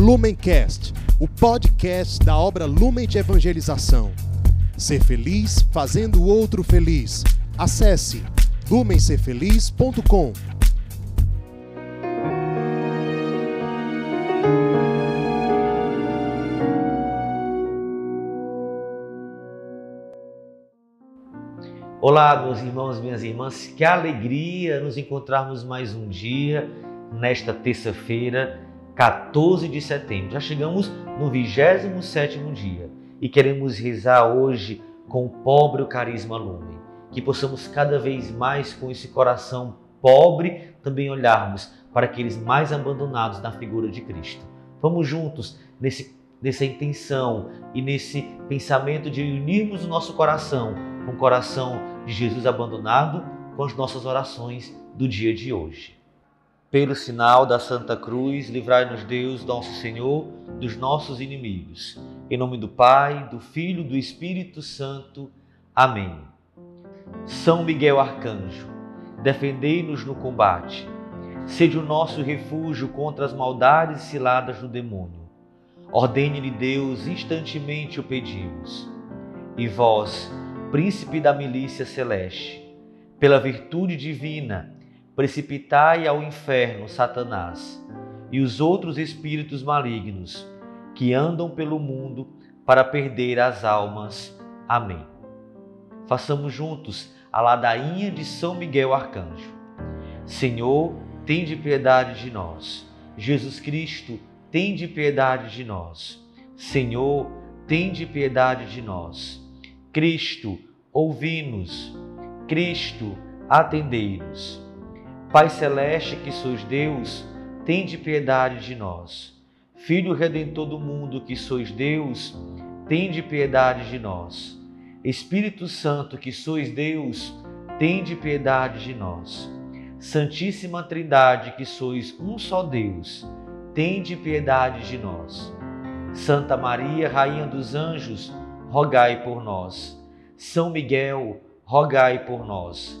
Lumencast, o podcast da obra Lumen de Evangelização. Ser feliz fazendo o outro feliz. Acesse lumencerfeliz.com. Olá, meus irmãos minhas irmãs, que alegria nos encontrarmos mais um dia nesta terça-feira, 14 de setembro. Já chegamos no 27º dia e queremos rezar hoje com o pobre carisma lume, que possamos cada vez mais com esse coração pobre também olharmos para aqueles mais abandonados na figura de Cristo. Vamos juntos nesse nessa intenção e nesse pensamento de unirmos o nosso coração com o coração de Jesus abandonado com as nossas orações do dia de hoje. Pelo sinal da Santa Cruz, livrai-nos Deus, nosso Senhor, dos nossos inimigos. Em nome do Pai, do Filho e do Espírito Santo. Amém. São Miguel Arcanjo, defendei-nos no combate. Sede o nosso refúgio contra as maldades ciladas do demônio. Ordene-lhe Deus, instantemente o pedimos. E vós, príncipe da milícia celeste, pela virtude divina, precipitai ao inferno Satanás e os outros espíritos malignos que andam pelo mundo para perder as almas. Amém. Façamos juntos a ladainha de São Miguel Arcanjo. Senhor, tende piedade de nós. Jesus Cristo, tende piedade de nós. Senhor, tende piedade de nós. Cristo, ouvi-nos. Cristo, atendei-nos. Pai celeste que sois Deus, tende piedade de nós. Filho redentor do mundo que sois Deus, tende piedade de nós. Espírito Santo que sois Deus, tende piedade de nós. Santíssima Trindade que sois um só Deus, tende piedade de nós. Santa Maria, Rainha dos Anjos, rogai por nós. São Miguel, rogai por nós.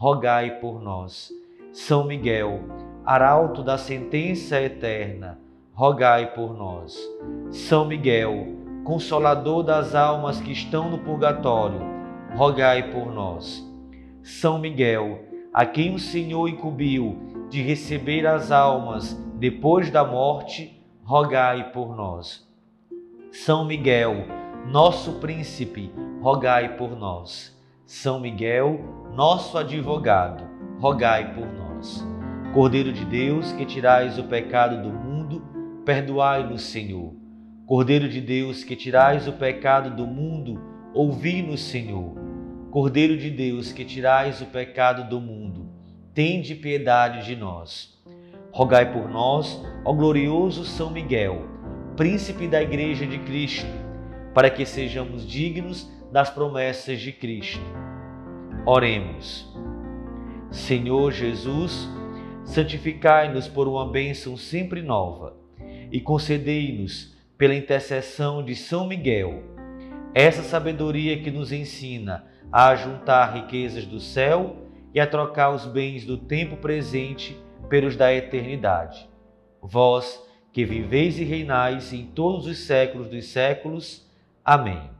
rogai por nós. São Miguel, arauto da sentença eterna, rogai por nós. São Miguel, consolador das almas que estão no purgatório, rogai por nós. São Miguel, a quem o Senhor incumbiu de receber as almas depois da morte, rogai por nós. São Miguel, nosso príncipe, rogai por nós. São Miguel, nosso advogado, rogai por nós. Cordeiro de Deus, que tirais o pecado do mundo, perdoai-nos, Senhor. Cordeiro de Deus, que tirais o pecado do mundo, ouvi-nos, Senhor. Cordeiro de Deus, que tirais o pecado do mundo, tende piedade de nós. Rogai por nós, ó glorioso São Miguel, príncipe da Igreja de Cristo para que sejamos dignos das promessas de Cristo. Oremos. Senhor Jesus, santificai-nos por uma bênção sempre nova e concedei-nos, pela intercessão de São Miguel, essa sabedoria que nos ensina a juntar riquezas do céu e a trocar os bens do tempo presente pelos da eternidade. Vós que viveis e reinais em todos os séculos dos séculos. Amém.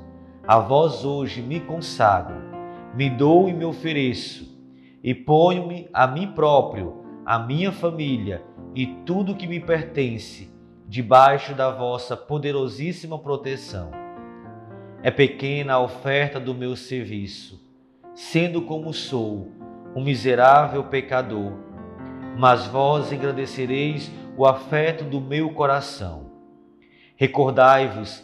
a vós hoje me consagro, me dou e me ofereço e ponho-me a mim próprio, a minha família e tudo que me pertence debaixo da vossa poderosíssima proteção. É pequena a oferta do meu serviço, sendo como sou, um miserável pecador, mas vós engrandecereis o afeto do meu coração. Recordai-vos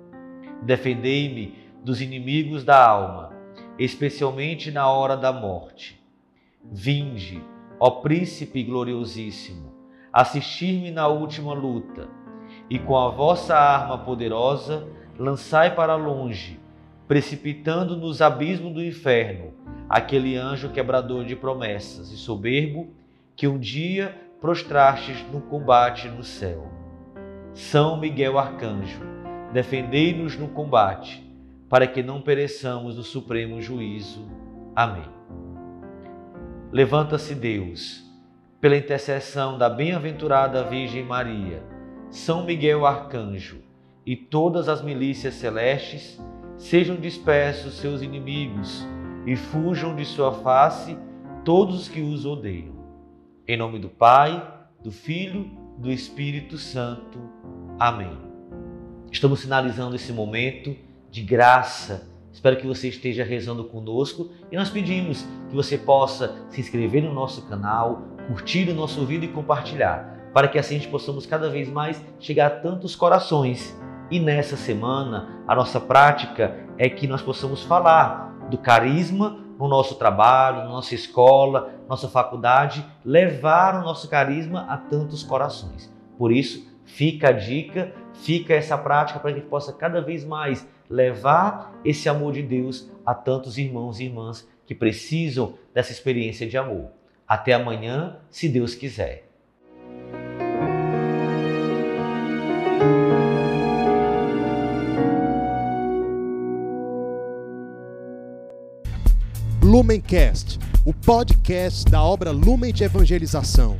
Defendei-me dos inimigos da alma especialmente na hora da morte. Vinde, ó Príncipe gloriosíssimo, assistir-me na última luta, e com a vossa arma poderosa lançai para longe, precipitando nos abismos do inferno, aquele anjo quebrador de promessas e soberbo que um dia prostrastes no combate no céu. São Miguel Arcanjo, defendei-nos no combate para que não pereçamos no supremo juízo. Amém. Levanta-se Deus, pela intercessão da bem-aventurada Virgem Maria, São Miguel Arcanjo e todas as milícias celestes, sejam dispersos seus inimigos e fujam de sua face todos os que os odeiam. Em nome do Pai, do Filho, do Espírito Santo. Amém. Estamos finalizando esse momento de graça. Espero que você esteja rezando conosco e nós pedimos que você possa se inscrever no nosso canal, curtir o nosso vídeo e compartilhar, para que assim a gente possamos cada vez mais chegar a tantos corações. E nessa semana, a nossa prática é que nós possamos falar do carisma no nosso trabalho, na nossa escola, nossa faculdade, levar o nosso carisma a tantos corações. Por isso, fica a dica, fica essa prática para que a gente possa cada vez mais levar esse amor de Deus a tantos irmãos e irmãs que precisam dessa experiência de amor. Até amanhã, se Deus quiser. Lumencast, o podcast da obra Lumen de Evangelização.